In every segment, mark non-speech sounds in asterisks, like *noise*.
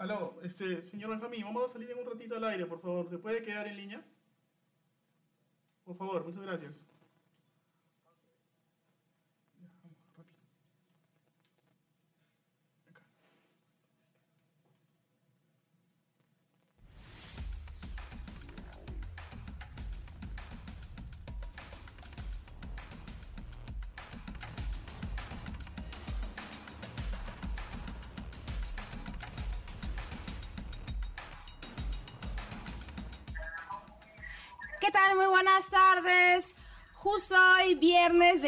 Aló, este, señor Benjamín, vamos a salir en un ratito al aire, por favor. ¿Se puede quedar en línea? Por favor, muchas gracias.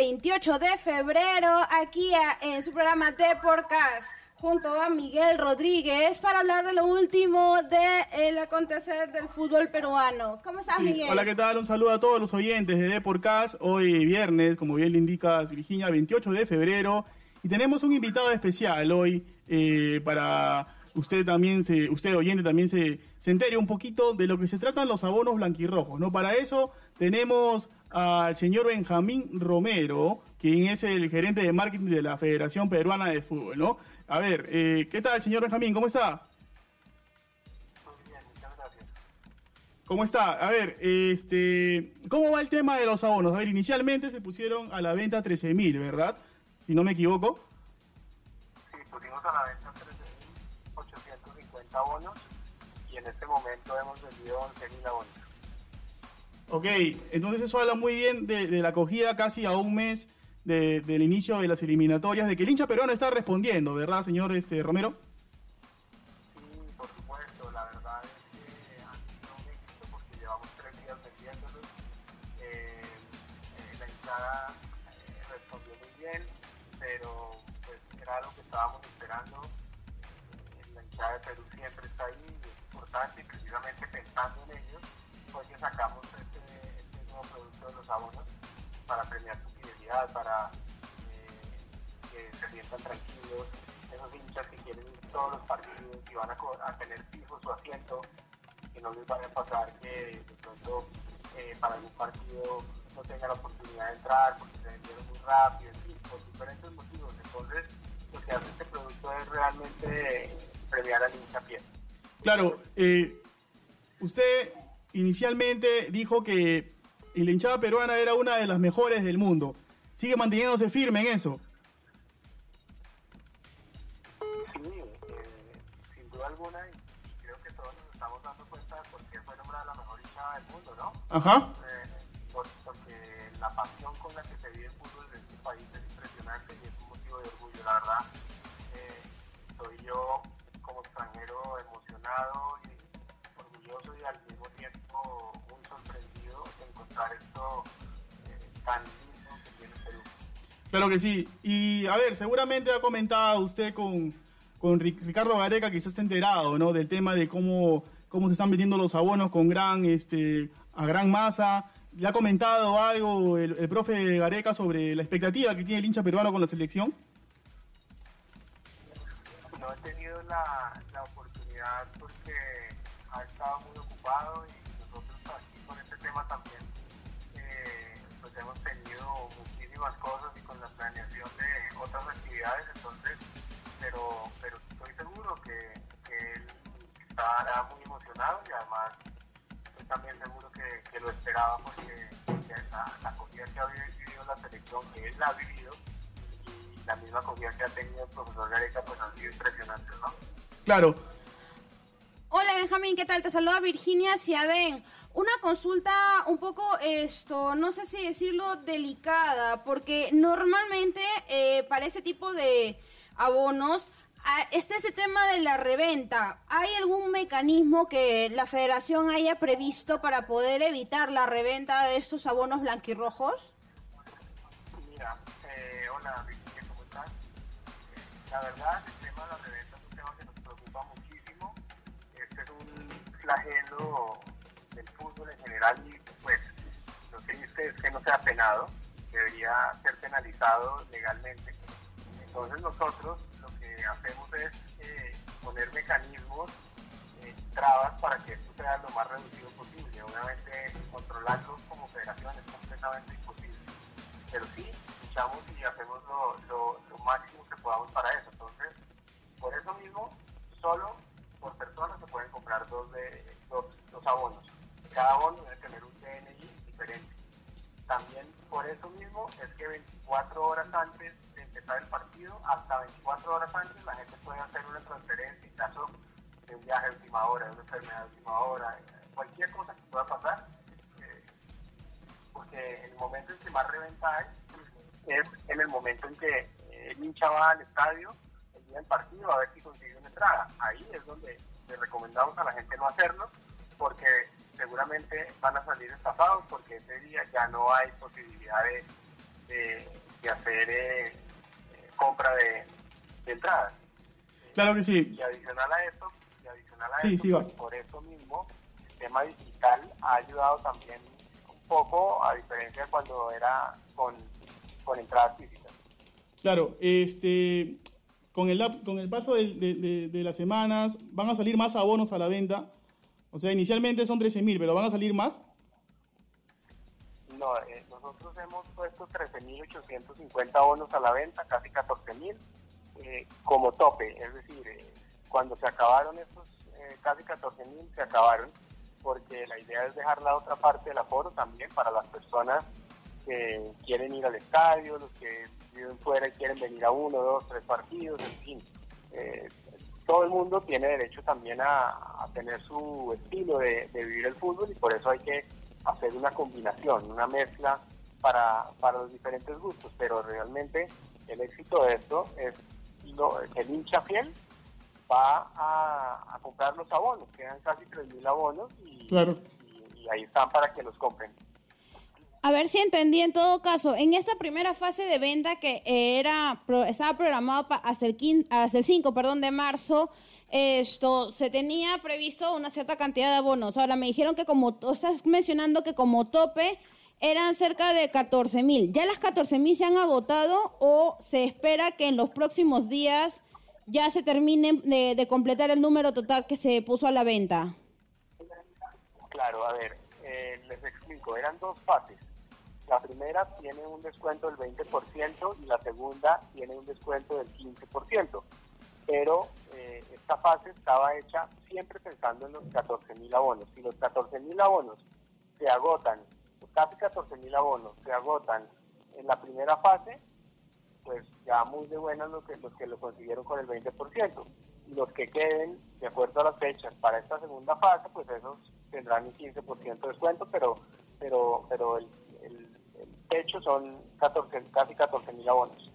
28 de febrero, aquí en su programa de Podcast, junto a Miguel Rodríguez, para hablar de lo último del acontecer del fútbol peruano. ¿Cómo estás, Sí, Miguel? Hola, ¿qué tal? Un saludo a todos los oyentes de Deporcast. Hoy viernes, como bien le indica Virginia, 28 de febrero. Y tenemos un invitado especial hoy eh, para usted también, se, usted oyente también se, se entere un poquito de lo que se tratan los abonos blanquirrojos. ¿no? Para eso tenemos al señor Benjamín Romero, quien es el gerente de marketing de la Federación Peruana de Fútbol. ¿no? A ver, eh, ¿qué tal, señor Benjamín? ¿Cómo está? Muy bien, muchas gracias. ¿Cómo está? A ver, este, ¿cómo va el tema de los abonos? A ver, inicialmente se pusieron a la venta 13 mil, ¿verdad? Si no me equivoco. Sí, pusimos a la venta 13.850 abonos y en este momento hemos vendido 11.000 abonos. Ok, entonces eso habla muy bien de, la acogida casi a un mes de- del inicio de las eliminatorias, de que el hincha peruano está respondiendo, ¿verdad, señor este, Romero? Eh, eh, eh, respondió muy bien, pero pues era algo que estábamos esperando. Eh, la hinchada de Perú siempre está ahí y es importante y precisamente pensando en ellos fue que sacamos producto de los abonos para premiar su fidelidad, para eh, que se sientan tranquilos, esos hinchas que quieren ir todos los partidos y van a, tener fijo su asiento, que no les vaya a pasar que de pronto eh, para algún partido no tengan la oportunidad de entrar porque se vendieron muy rápido, por diferentes motivos. Entonces, lo que hace este producto es realmente premiar al hincha fiel. Claro, eh, usted inicialmente dijo que la hinchada peruana era una de las mejores del mundo. ¿Sigue manteniéndose firme en eso? Sí, eh, sin duda alguna, y creo que todos nos estamos dando cuenta de por qué fue nombrada la mejor hinchada del mundo, ¿no? Ajá. Eh, por- porque la pasión con la que se vive el fútbol en este país es impresionante y es un motivo de orgullo, la verdad. Eh, soy yo como extranjero emocionado y orgulloso y al mismo tiempo encontrar esto eh, tan lindo que tiene Perú. Claro que sí. Y a ver, seguramente ha comentado usted con, con Ri- Ricardo Gareca, quizás está enterado, ¿no? Del tema de cómo, cómo se están vendiendo los abonos con gran, este, a gran masa. ¿Le ha comentado algo el, el profe Gareca sobre la expectativa que tiene el hincha peruano con la selección? No he tenido la, la oportunidad porque ha estado muy ocupado y nosotros aquí con este tema también pues hemos tenido muchísimas cosas y con la planeación de otras actividades entonces pero pero estoy seguro que, que él estará muy emocionado y además estoy también seguro que, que lo esperaba porque, la, la que ha vivido la selección que él la ha vivido y la misma acogida que ha tenido el profesor Gareca pues han sido impresionantes, ¿no? Claro. Hola Benjamín, ¿qué tal? Te saluda Virginia Ciadén. Una consulta un poco, esto, no sé si decirlo, delicada, porque normalmente eh, para ese tipo de abonos ah, está ese tema de la reventa. ¿Hay algún mecanismo que la federación haya previsto para poder evitar la reventa de estos abonos blanquirrojos? Mira, eh, hola ¿cómo estás? Eh, la verdad, flagelo del fútbol en general y pues lo que dice es que no sea penado, debería ser penalizado legalmente. Entonces nosotros lo que hacemos es eh, poner mecanismos, eh, trabas para que esto sea lo más reducido posible. Obviamente controlarlos como federación es completamente imposible pero sí luchamos y hacemos lo, lo, lo máximo que podamos para eso. Entonces, por eso mismo, solo por persona se pueden comprar dos, de, dos, dos abonos. Cada abono debe tener un DNI diferente. También por eso mismo es que 24 horas antes de empezar el partido, hasta 24 horas antes, la gente puede hacer una transferencia en caso de un viaje de última hora, de una enfermedad de última hora, cualquier cosa que pueda pasar. Eh, porque el momento en que más reventa hay es en el momento en que el hincha va al estadio el día del partido a ver si consigue una entrada. Ahí es donde le recomendamos a la gente no hacerlo, porque seguramente van a salir estafados, porque ese día ya no hay posibilidad de, de, hacer eh, eh, compra de, de, entradas. Claro que sí. Y adicional a esto, y adicional a esto pues, por eso mismo, el tema digital ha ayudado también un poco, a diferencia de cuando era con, con entradas físicas. Claro, este, con el, con el paso de, las semanas van a salir más abonos a la venta. O sea, inicialmente son 13.000, pero ¿van a salir más? No, eh, nosotros hemos puesto 13.850 abonos a la venta, casi 14.000, eh, como tope. Es decir, eh, cuando se acabaron estos eh, casi 14.000, se acabaron, porque la idea es dejar la otra parte del aforo también para las personas que quieren ir al estadio, los que viven fuera y quieren venir a uno, dos, tres partidos, en fin. Eh, todo el mundo tiene derecho también a, tener su estilo de, vivir el fútbol y por eso hay que hacer una combinación, una mezcla para, para los diferentes gustos, pero realmente el éxito de esto es lo, el hincha fiel va a, comprar los abonos, quedan casi 3.000 abonos y, y ahí están para que los compren. A ver si entendí en todo caso, en esta primera fase de venta que era estaba programado hasta el, hasta el 5 perdón, de marzo, esto se tenía previsto una cierta cantidad de abonos. Ahora me dijeron que como estás mencionando que como tope eran cerca de 14 mil. ¿Ya las 14 mil se han agotado o se espera que en los próximos días ya se termine de, de completar el número total que se puso a la venta? Claro, a ver, eh, les explico, eran dos fases. La primera tiene un descuento del 20% y la segunda tiene un descuento del 15%. Pero eh, esta fase estaba hecha siempre pensando en los 14.000 abonos. Si los 14.000 abonos se agotan, los casi 14.000 abonos se agotan en la primera fase, pues ya muy de buenas los que, los que lo consiguieron con el 20%. Y los que queden, de acuerdo a las fechas, para esta segunda fase, pues esos tendrán un 15% de descuento, pero, pero, pero el hecho son 14, casi 14 mil abonos.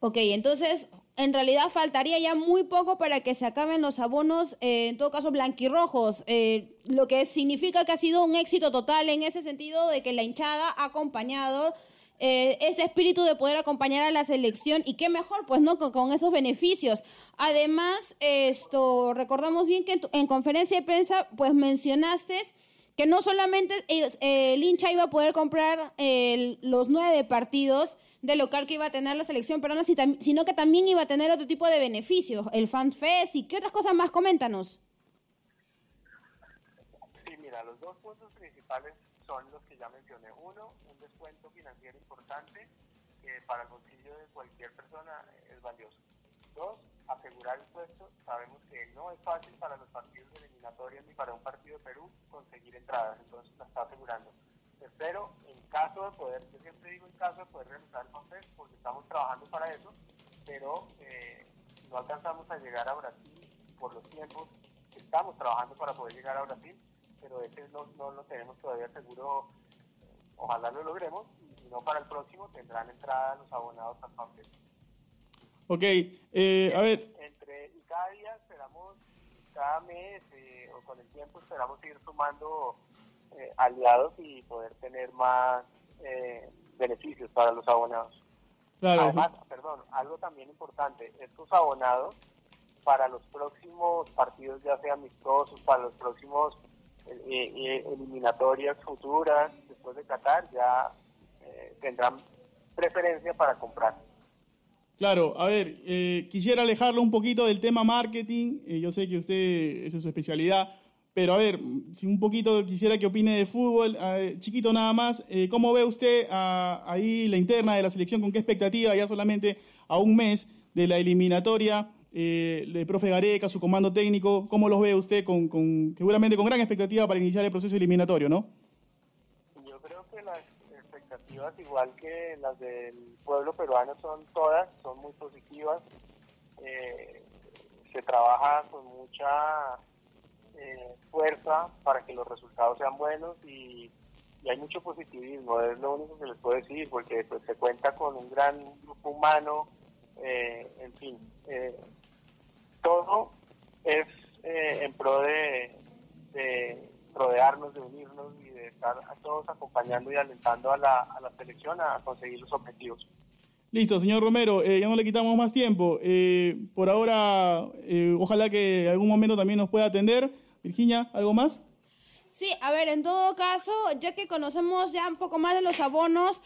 Ok, entonces en realidad faltaría ya muy poco para que se acaben los abonos, eh, en todo caso blanquirrojos, eh, lo que significa que ha sido un éxito total en ese sentido de que la hinchada ha acompañado eh, ese espíritu de poder acompañar a la selección y qué mejor, pues no, con, esos beneficios. Además, esto recordamos bien que en, conferencia de prensa, pues mencionaste que no solamente el hincha iba a poder comprar los nueve partidos de local que iba a tener la selección peruana, sino que también iba a tener otro tipo de beneficios, el FanFest y qué otras cosas más, coméntanos. Sí, mira, los dos puntos principales son los que ya mencioné. Uno, un descuento financiero importante que para el bolsillo de cualquier persona es valioso. Dos, asegurar el puesto. Sabemos que no es fácil para los partidos eliminatorios ni para un partido de Perú conseguir entradas, entonces la está asegurando. Espero, en caso de poder, yo siempre digo en caso de poder realizar el contest, porque estamos trabajando para eso, pero eh, no alcanzamos a llegar a Brasil por los tiempos estamos trabajando para poder llegar a Brasil, pero ese no, no lo tenemos todavía seguro, ojalá lo logremos, y si no para el próximo tendrán entrada los abonados al contest. Ok, eh, a ver. Entre, cada día esperamos, cada mes eh, o con el tiempo esperamos ir sumando eh, aliados y poder tener más beneficios para los abonados. Claro. Además, perdón, algo también importante, estos abonados para los próximos partidos, ya sea amistosos, para los próximos eliminatorias futuras después de Qatar, ya tendrán preferencia para comprar. Claro, a ver, eh, quisiera alejarlo un poquito del tema marketing. Eh, yo sé que usted, es su especialidad. Pero a ver, si un poquito quisiera que opine de fútbol, chiquito nada más, eh, ¿cómo ve usted ahí la interna de la selección? ¿Con qué expectativa ya solamente a un mes de la eliminatoria? eh, el profe Gareca, su comando técnico, ¿cómo los ve usted con, con, seguramente con gran expectativa para iniciar el proceso eliminatorio, no? Igual que las del pueblo peruano, son todas, son muy positivas. Eh, se trabaja con mucha eh, fuerza para que los resultados sean buenos y, hay mucho positivismo, es lo único que les puedo decir, porque pues se cuenta con un gran grupo humano, eh, en fin, eh, todo es en pro de, rodearnos, de unirnos y de estar a todos acompañando y alentando a la, a la selección a conseguir los objetivos. Listo, señor Romero, ya no le quitamos más tiempo. por ahora, ojalá que algún momento también nos pueda atender. Virginia, ¿algo más? Sí, a ver, en todo caso, ya que conocemos ya un poco más de los abonos,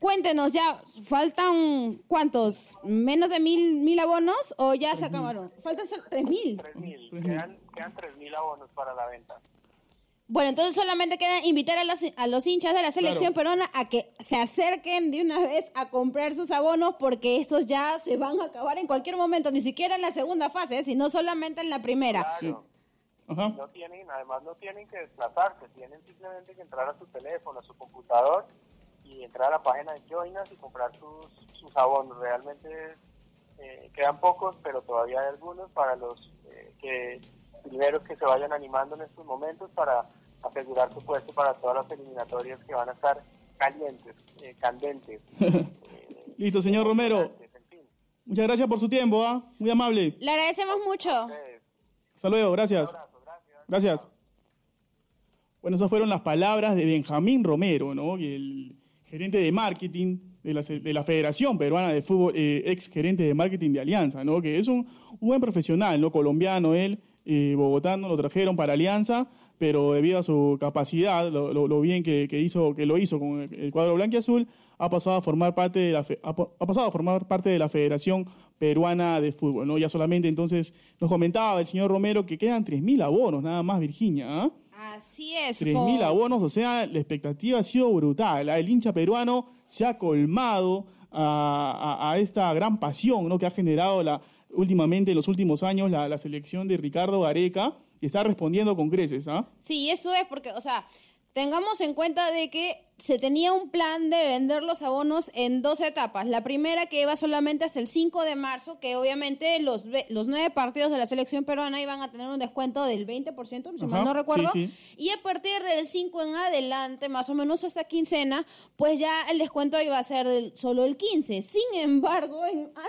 cuéntenos ya, ¿faltan cuántos? ¿Menos de mil, mil abonos o ya se acabaron? Faltan tres mil. Tres mil, quedan, tres mil abonos para la venta. Bueno, entonces solamente queda invitar a los, a los hinchas de la selección peruana a que se acerquen de una vez a comprar sus abonos porque estos ya se van a acabar en cualquier momento, ni siquiera en la segunda fase, sino solamente en la primera. No tienen, además no tienen que desplazarse, tienen simplemente que entrar a su teléfono, a su computador y entrar a la página de Joinas y comprar sus, sus abonos. Realmente eh, quedan pocos, pero todavía hay algunos para los eh, que primeros que se vayan animando en estos momentos para asegurar su puesto para todas las eliminatorias que van a estar calientes, eh, candentes. *laughs* Listo, señor Romero. Muchas gracias por su tiempo, ¿ah? muy amable. Le agradecemos mucho. Hasta luego, gracias. Gracias. Bueno, esas fueron las palabras de Benjamín Romero, ¿no? el gerente de marketing de la, de la Federación Peruana de Fútbol, eh, ex gerente de marketing de Alianza, ¿no? Que es un, buen profesional, ¿no? Colombiano, él, eh, bogotano, lo trajeron para Alianza, pero debido a su capacidad, lo, bien que, hizo, que lo hizo con el, cuadro blanco y azul, ha pasado a formar parte de la ha, pasado a formar parte de la Federación Peruana de Fútbol, ¿no? Ya solamente entonces nos comentaba el señor Romero que quedan 3.000 abonos, nada más, Virginia, ¿ah? Así es. 3.000 abonos, o sea, la expectativa ha sido brutal. ¿ah? El hincha peruano se ha colmado a, esta gran pasión ¿no? que ha generado la, últimamente, en los últimos años, la, selección de Ricardo Gareca y está respondiendo con creces, ¿ah? Sí, eso es porque, o sea, tengamos en cuenta de que se tenía un plan de vender los abonos en dos etapas. La primera que iba solamente hasta el 5 de marzo, que obviamente los, los nueve partidos de la selección peruana iban a tener un descuento del 20%, si mal no recuerdo. Y a partir del 5 en adelante, más o menos hasta quincena, pues ya el descuento iba a ser solo el 15. Sin embargo,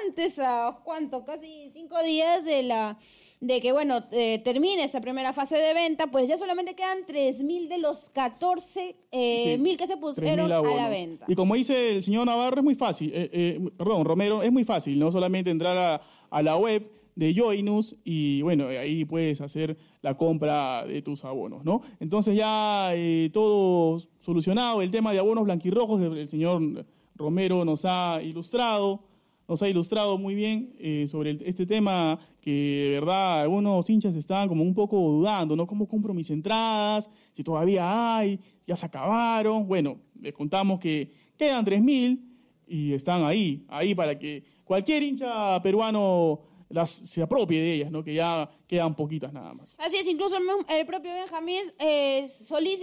antes a cuánto, casi cinco días de la de que, bueno, eh, termine esta primera fase de venta, pues ya solamente quedan 3.000 de los 14.000 eh, mil que se pusieron a la venta. Y como dice el señor Navarro, es muy fácil, eh, eh, perdón, Romero, es muy fácil, no solamente entrar a, a la web de Joinus y bueno, ahí puedes hacer la compra de tus abonos, ¿no? Entonces ya todo solucionado, el tema de abonos blanquirrojos, el señor Romero nos ha ilustrado nos ha ilustrado muy bien eh, sobre este tema que de verdad algunos hinchas estaban como un poco dudando, ¿no? ¿Cómo compro mis entradas? Si todavía hay, ya se acabaron. Bueno, les contamos que quedan 3.000 y están ahí, ahí para que cualquier hincha peruano las, se apropie de ellas, ¿no? Que ya quedan poquitas nada más. Así es, incluso el, propio Benjamín eh,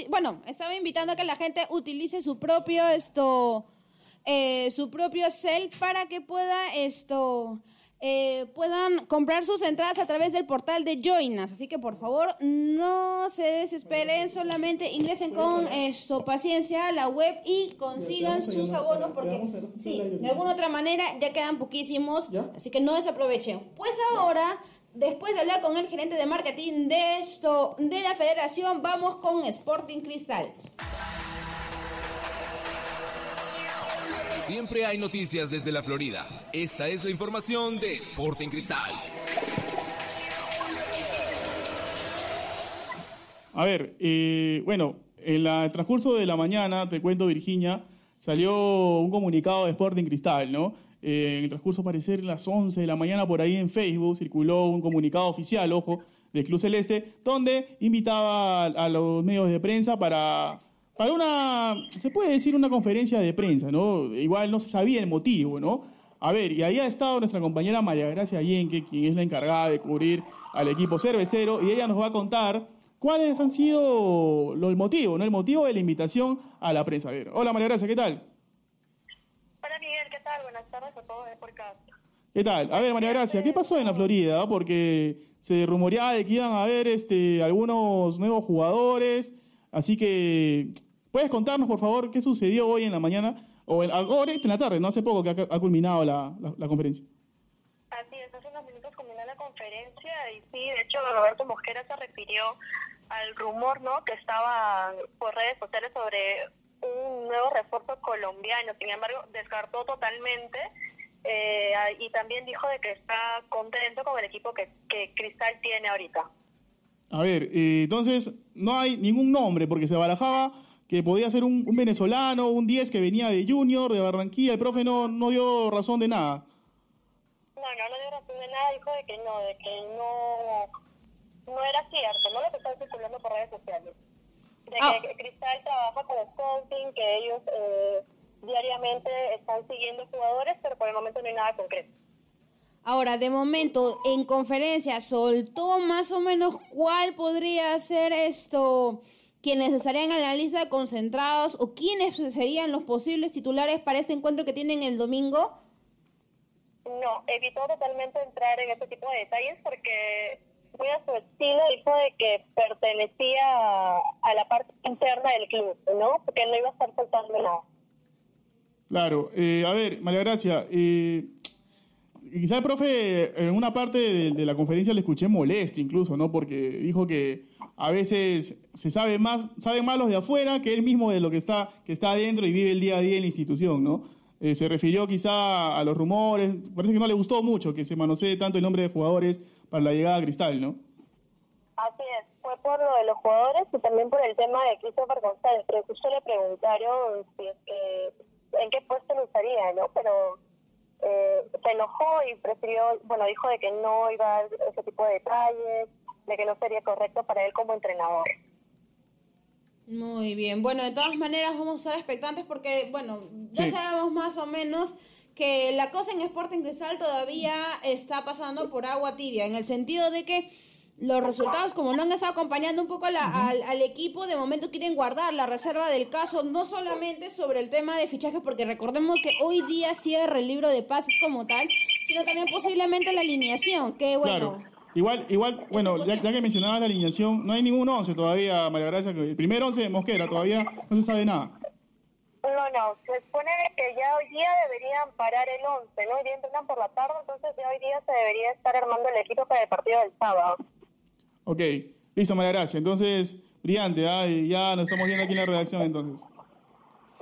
bueno, estaba invitando a que la gente utilice su propio esto eh, su propio cel para que pueda esto eh, puedan comprar sus entradas a través del portal de Joinas. Así que por favor no se desesperen, solamente ingresen con esto paciencia a la web y consigan sus abonos porque sí, de alguna otra manera ya quedan poquísimos, así que no desaprovechen. Pues ahora Después de hablar con el gerente de marketing de esto de la federación, vamos con Sporting Cristal. Siempre hay noticias desde la Florida. Esta es la información de Sporting Cristal. A ver, eh, bueno, en el transcurso de la mañana, te cuento Virginia, salió un comunicado de Sporting Cristal, ¿no? Eh, en el transcurso, parecer las 11 de la mañana, por ahí en Facebook circuló un comunicado oficial, ojo, del Club Celeste, donde invitaba a los medios de prensa para para una, se puede decir una conferencia de prensa, ¿no? Igual no se sabía el motivo, ¿no? A ver, y ahí ha estado nuestra compañera María Gracia Yenque, quien es la encargada de cubrir al equipo cervecero, y ella nos va a contar cuáles han sido los motivos, ¿no? El motivo de la invitación a la prensa. A ver, hola María Gracia, ¿qué tal? Hola Miguel, ¿qué tal? Buenas tardes a todos de por acá. ¿Qué tal? A ver, María Gracia, ¿qué pasó en la Florida? Porque se rumoreaba de que iban a haber este, algunos nuevos jugadores, así que ¿puedes contarnos, por favor, qué sucedió hoy en la mañana, o en, ahora en la tarde, no hace poco que ha, culminado la, la, la conferencia? Así es, hace unos minutos culminó la conferencia y sí, de hecho Roberto Mosquera se refirió al rumor no que estaba por redes sociales sobre un nuevo refuerzo colombiano, sin embargo descartó totalmente eh, y también dijo de que está contento con el equipo que, que Cristal tiene ahorita. A ver, eh, entonces no hay ningún nombre porque se barajaba que podía ser un, un, venezolano, un 10 que venía de Junior, de Barranquilla, el profe no, no dio razón de nada. No, no, no dio razón de nada, dijo de que no, de que no, no era cierto, no lo que están circulando por redes sociales. De ah. que Cristal trabaja con Scouting, que ellos eh, diariamente están siguiendo jugadores, pero por el momento no hay nada concreto. Ahora, de momento, en conferencia, ¿soltó más o menos cuál podría ser esto, quienes estarían en la lista de concentrados o quiénes serían los posibles titulares para este encuentro que tienen el domingo? No, evitó totalmente entrar en ese tipo de detalles porque muy a su estilo dijo de que pertenecía a la parte interna del club, ¿no? Porque no iba a estar soltando nada. Claro, eh, a ver, María Gracia, eh, quizá el profe en una parte de, la conferencia le escuché molesto incluso, ¿no? Porque dijo que a veces se sabe más, saben más los de afuera que él mismo de lo que está, que está adentro y vive el día a día en la institución, ¿no? Eh, se refirió quizá a los rumores, parece que no le gustó mucho que se manosee tanto el nombre de jugadores para la llegada a Cristal, ¿no? Así es, fue por lo de los jugadores y también por el tema de Christopher González, que justo le preguntaron si es que en qué puesto lo usaría, ¿no? Pero eh, se enojó y prefirió, bueno, dijo de que no iba a dar ese tipo de detalles, de que no sería correcto para él como entrenador. Muy bien, bueno, de todas maneras vamos a estar expectantes porque, bueno, ya sí. sabemos más o menos que la cosa en Sporting Cristal todavía está pasando por agua tibia, en el sentido de que los resultados, como no han estado acompañando un poco la, uh -huh. al, al, equipo, de momento quieren guardar la reserva del caso, no solamente sobre el tema de fichaje, porque recordemos que hoy día cierra el libro de pases como tal, sino también posiblemente la alineación, que bueno... Claro. Igual, igual, bueno, ya, ya, que mencionabas la alineación, no hay ningún once todavía, María Gracia, el primer once de Mosquera, todavía no se sabe nada. No, no, se supone que ya hoy día deberían parar el once, ¿no? Hoy día entrenan por la tarde, entonces ya hoy día se debería estar armando el equipo para el partido del sábado. Ok, listo, María Gracia. Entonces, brillante, ¿eh? ya nos estamos viendo aquí en la redacción entonces.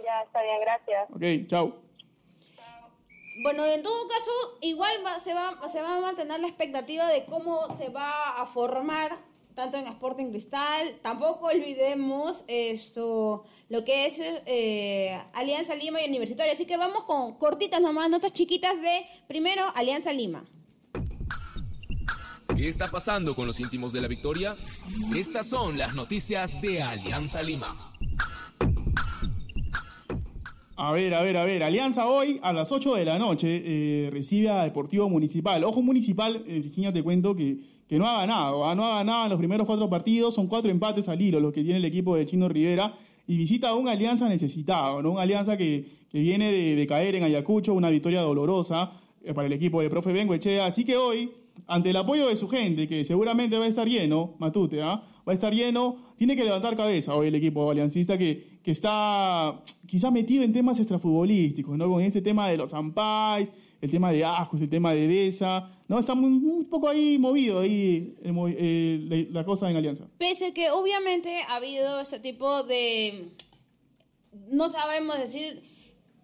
Ya, está bien, gracias. Ok, chao. Bueno, en todo caso, igual va, se, va, se va a mantener la expectativa de cómo se va a formar tanto en Sporting Cristal. Tampoco olvidemos esto, lo que es eh, Alianza Lima y Universitario. Así que vamos con cortitas nomás, notas chiquitas de primero Alianza Lima. ¿Qué está pasando con los íntimos de la victoria? Estas son las noticias de Alianza Lima. A ver, a ver, a ver. Alianza hoy a las 8 de la noche eh, recibe a Deportivo Municipal. Ojo Municipal, eh, Virginia, te cuento que, que no ha ganado. ¿ah? No ha ganado en los primeros cuatro partidos. Son cuatro empates al hilo los que tiene el equipo de Chino Rivera. Y visita a una alianza necesitada, ¿no? Una alianza que, que viene de, de, caer en Ayacucho, una victoria dolorosa eh, para el equipo de profe Bengoechea. Así que hoy ante el apoyo de su gente, que seguramente va a estar lleno, Matute, ¿eh? va a estar lleno, tiene que levantar cabeza hoy el equipo aliancista que, que está quizá metido en temas extrafutbolísticos, ¿no? Con ese tema de los Ampais, el tema de Ajos, el tema de Deza, ¿no? Está un, poco ahí movido ahí la, la cosa en Alianza. Pese que obviamente ha habido ese tipo de... No sabemos decir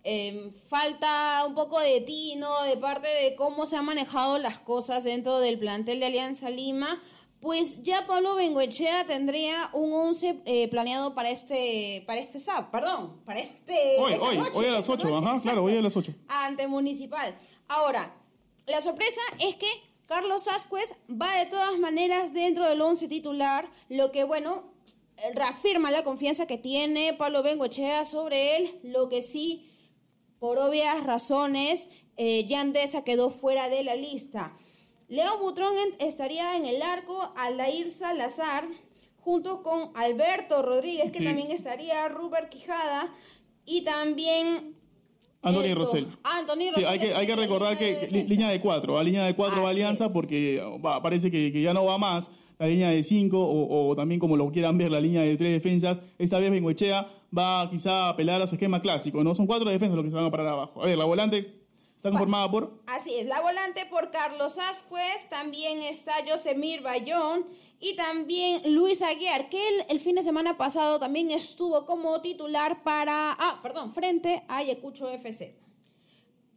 eh, falta un poco de tino de parte de cómo se han manejado las cosas dentro del plantel de Alianza Lima, pues ya Pablo Bengoechea tendría un 11 eh, planeado para este para este SAP, perdón, para este hoy hoy noche, hoy a las 8, noche, ajá, claro, hoy a las 8. Ante Municipal. Ahora, la sorpresa es que Carlos Ascuez va de todas maneras dentro del 11 titular, lo que bueno, reafirma la confianza que tiene Pablo Bengoechea sobre él, lo que sí por obvias razones, eh, Yandesa quedó fuera de la lista. Leo Butrón estaría en el arco, Aldair Salazar, junto con Alberto Rodríguez, que Sí. también estaría, Ruber Quijada, y también... Anthony Rosell. Anthony Sí, Rosell hay que, hay que recordar que de defensa. línea de cuatro, a línea de cuatro va Así Alianza es. porque va, parece que, que ya no va más la línea de cinco o, o también como lo quieran ver la línea de tres defensas. Esta vez Bengoechea va quizá a apelar a su esquema clásico, ¿no? Son cuatro defensas los que se van a parar abajo. A ver, la volante está conformada por... Así es, la volante por Carlos Ascuez, también está Josemir Bayón y también Luis Aguiar, que el, el fin de semana pasado también estuvo como titular para, ah, perdón, frente a Ayacucho FC.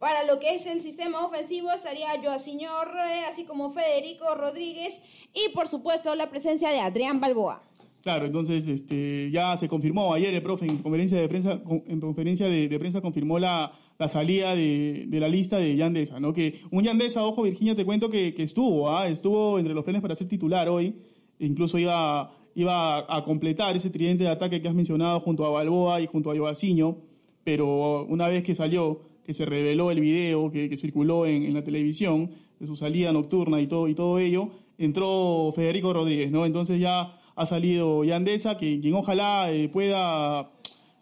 Para lo que es el sistema ofensivo estaría Orre, así como Federico Rodríguez y por supuesto la presencia de Adrián Balboa. Claro, entonces este, ya se confirmó ayer el profe en conferencia de prensa, en conferencia de, de prensa confirmó la, la salida de, de la lista de Yandesa, ¿no? Que un Yandesa, ojo Virginia, te cuento que, que estuvo, ¿ah? estuvo entre los planes para ser titular hoy, e incluso iba, iba a completar ese tridente de ataque que has mencionado junto a Balboa y junto a Joaciño, pero una vez que salió, que se reveló el video que, que circuló en, en la televisión de su salida nocturna y todo, y todo ello, entró Federico Rodríguez, ¿no? Entonces ya ha salido Yandesa, que, quien ojalá eh, pueda,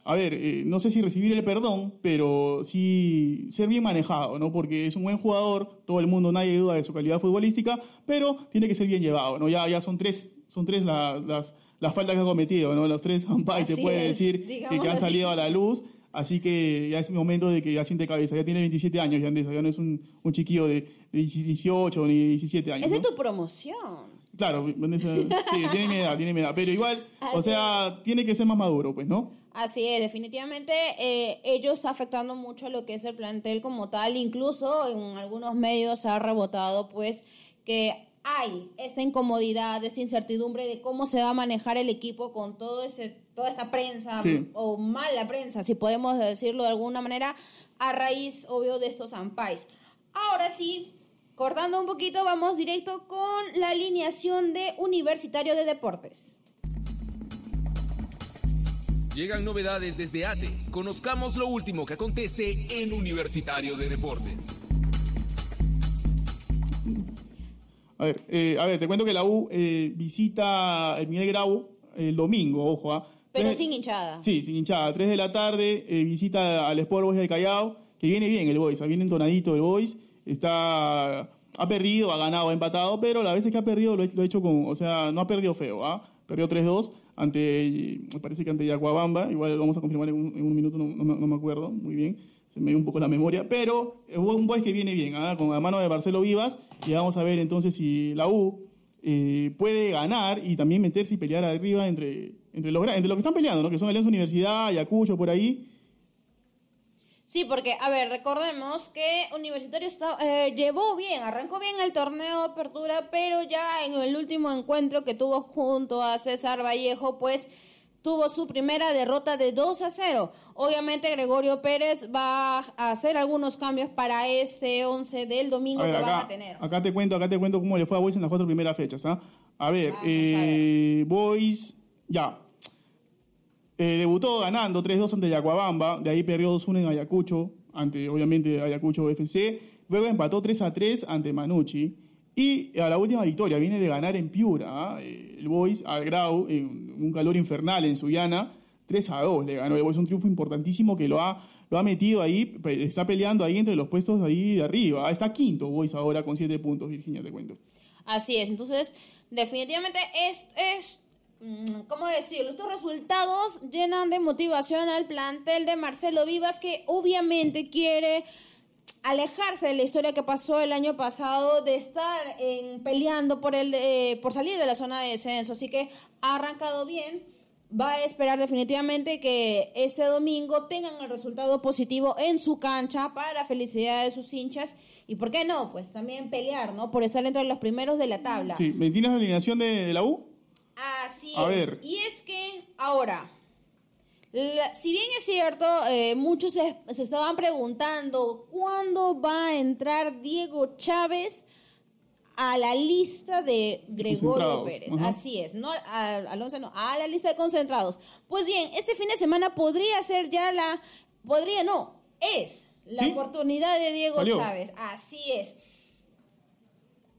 a ver, eh, no sé si recibir el perdón, pero sí ser bien manejado, ¿no? Porque es un buen jugador, todo el mundo, nadie duda de su calidad futbolística, pero tiene que ser bien llevado, ¿no? Ya, ya son tres, son tres la- las, las faltas que ha cometido, ¿no? Los tres Ampay, se puede es, decir, que, han salido a la luz. Así que ya es momento de que ya siente cabeza. Ya tiene 27 años, Yandesa. Ya no es un, un chiquillo de, de 18 ni 17 años. Esa es ¿no? tu promoción. Claro, Vanessa, sí, *laughs* tiene mi edad, tiene mi edad. Pero igual, o Así sea, tiene que ser más maduro, pues, ¿no? Así es, definitivamente eh, ellos afectando mucho a lo que es el plantel como tal, incluso en algunos medios se ha rebotado pues que hay esta incomodidad, esta incertidumbre de cómo se va a manejar el equipo con todo ese, toda esta prensa Sí. o mala prensa, si podemos decirlo de alguna manera, a raíz, obvio, de estos ampais. Ahora sí, cortando un poquito, vamos directo con la alineación de Universitario de Deportes. Llegan novedades desde ATE. Conozcamos lo último que acontece en Universitario de Deportes. A ver, eh, a ver, te cuento que la U eh, visita el Miguel Grau el domingo, ojo, ¿ah? Pero Tres- sin hinchada. Sí, sin hinchada. 3 de la tarde, eh, visita al Sport Boys del Callao, que viene bien el Boys, ah, viene entonadito el Boys. Está, ha perdido, ha ganado, ha empatado, pero las veces que ha perdido lo, ha- hecho con, o sea, no ha perdido feo, ¿ah? Perdió 3-2 ante, me parece que ante Yacuabamba, igual lo vamos a confirmar en un, minuto, no, no me- acuerdo muy bien, se me dio un poco la memoria, pero es un Boys que viene bien, ¿ah? Con la mano de Marcelo Vivas, y vamos a ver entonces si la U eh, puede ganar y también meterse y pelear arriba entre, entre, los, entre los que están peleando, ¿no? que son Alianza Universidad, Ayacucho, por ahí. Sí, porque, a ver, recordemos que Universitario está- eh, llevó bien, arrancó bien el torneo de apertura, pero ya en el último encuentro que tuvo junto a César Vallejo, pues tuvo su primera derrota de 2 a 0. Obviamente Gregorio Pérez va a hacer algunos cambios para este 11 del domingo A ver, que van acá, a tener. acá te cuento, acá te cuento cómo le fue a Boys en las cuatro primeras fechas. ¿ah? A ver, Vamos a eh, Boys, ya. Eh, debutó ganando 3-2 ante Yacuabamba, de ahí perdió 2-1 en Ayacucho, ante obviamente Ayacucho FC. Luego empató 3-3 ante Manucci. Y a la última victoria viene de ganar en Piura. Eh, el Boys al Grau, en un calor infernal en Sullana. 3 a 2 le ganó el Boys, un triunfo importantísimo que lo ha, lo ha metido ahí, está peleando ahí entre los puestos ahí de arriba. Está quinto Boys ahora con 7 puntos, Virginia, te cuento. Así es, entonces definitivamente es, es mm, ¿cómo decirlo? Estos resultados llenan de motivación al plantel de Marcelo Vivas que obviamente quiere alejarse de la historia que pasó el año pasado de estar en, peleando por el eh, por salir de la zona de descenso. Así que ha arrancado bien. Va a esperar definitivamente que este domingo tengan el resultado positivo en su cancha para la felicidad de sus hinchas. Y por qué no pues también pelear no por estar entre los primeros de la tabla. Sí, ¿me tienes la alineación de la U? Así A es. ver. Y es que ahora, la- si bien es cierto, eh, muchos se, se estaban preguntando cuándo va a entrar Diego Chávez a la lista de Gregorio Pérez. Así es, no a, al once, no, a la lista de concentrados. Pues bien, este fin de semana podría ser ya la, podría no, es La ¿Sí? oportunidad de Diego Salió. Chávez, así es.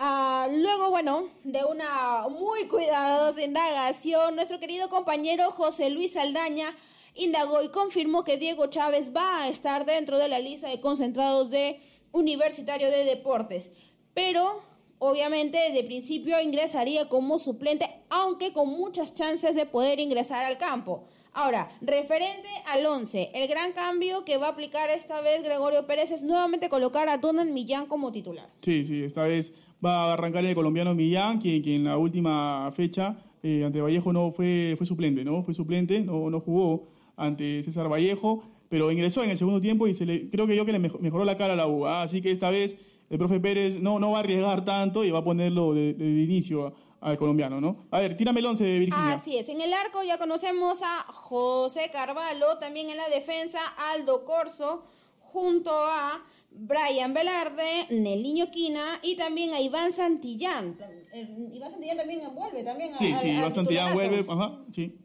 Ah, luego, bueno, de una muy cuidadosa indagación, nuestro querido compañero José Luis Saldaña indagó y confirmó que Diego Chávez va a estar dentro de la lista de concentrados de Universitario de Deportes, pero obviamente de principio ingresaría como suplente, aunque con muchas chances de poder ingresar al campo. Ahora, referente al 11, el gran cambio que va a aplicar esta vez Gregorio Pérez es nuevamente colocar a Donald Millán como titular. Sí, sí, esta vez va a arrancar el colombiano Millán, quien, quien en la última fecha eh, ante Vallejo no fue, fue suplente, ¿no? Fue suplente, no, no jugó ante César Vallejo, pero ingresó en el segundo tiempo y se le, creo que yo que le mejo- mejoró la cara a la U. ¿ah? Así que esta vez el profe Pérez no, no va a arriesgar tanto y va a ponerlo de, de inicio al colombiano, ¿no? A ver, tírame el 11, Virginia. Así es, en el arco ya conocemos a José Carvalho, también en la defensa Aldo Corso, junto a Brian Velarde, Neliño Quina y también a Iván Santillán. Eh, Iván Santillán también vuelve también a- Sí, sí, ya titularato. vuelve, ajá, sí.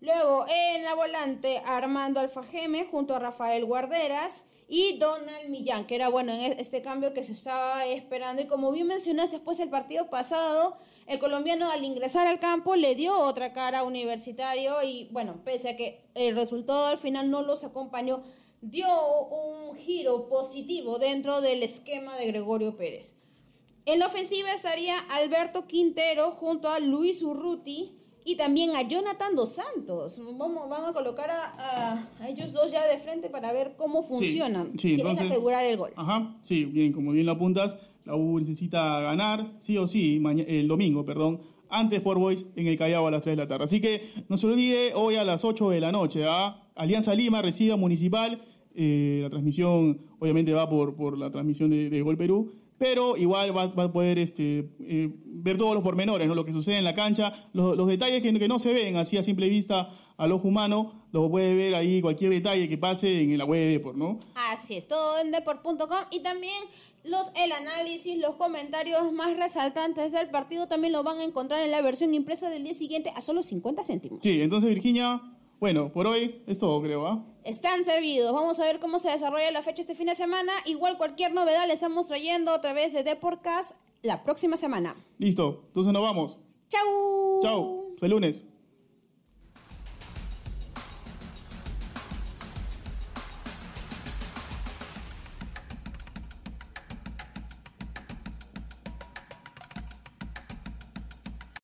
Luego en la volante Armando Alfajeme junto a Rafael Guarderas y Donald Millán, que era bueno en este cambio que se estaba esperando. Y como bien mencionaste después del partido pasado, el colombiano al ingresar al campo le dio otra cara a Universitario y bueno, pese a que el resultado al final no los acompañó, dio un giro positivo dentro del esquema de Gregorio Pérez. En la ofensiva estaría Alberto Quintero junto a Luis Urruti y también a Jonathan Dos Santos. Vamos, van a colocar a, a- a ellos dos ya de frente para ver cómo funcionan. sí, Quieren entonces- asegurar el gol. Ajá, sí, bien, como bien lo apuntas, la U necesita ganar, sí o sí, maña- el domingo, perdón, antes por Boys en el Callao a las 3 de la tarde. Así que no se olvide, hoy a las 8 de la noche, ¿ah? Alianza Lima recibe a Municipal, eh, la transmisión obviamente va por, por la transmisión de, de Gol Perú, pero igual va, va a poder este, eh, ver todos los pormenores, ¿no? lo que sucede en la cancha, los, los detalles que, que no se ven así a simple vista al ojo humano, lo puede ver ahí cualquier detalle que pase en la web de Depor, ¿no? Así es, todo en deport.com y también los el análisis, los comentarios más resaltantes del partido también lo van a encontrar en la versión impresa del día siguiente a solo 50 céntimos. Sí, entonces Virginia, bueno, por hoy es todo, creo, ¿ah? Están servidos. Vamos a ver cómo se desarrolla la fecha este fin de semana. Igual cualquier novedad le estamos trayendo a través de Deportcast la próxima semana. Listo, entonces nos vamos. ¡Chau! Chao, hasta el lunes.